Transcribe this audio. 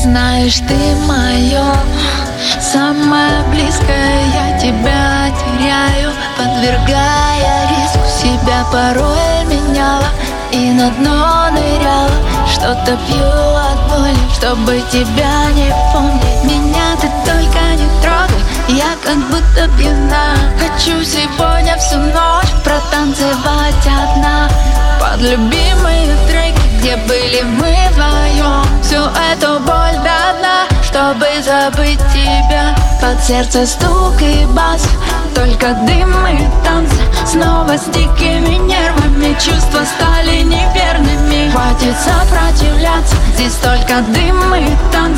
знаешь, ты мое Самое близкое я тебя теряю Подвергая риску. Себя порой меняла И на дно ныряла. Что-то пью от боли, чтобы тебя не помнить. Меня ты только не трогай, я как будто пьяна. Хочу сегодня всю ночь протанцевать одна. Под любимые треки, где были мы вдвоем Всю эту забыть тебя. Под сердце стук и бас, только дым и танцы Снова с дикими нервами чувства стали неверными. Хватит сопротивляться, здесь только дым и танцы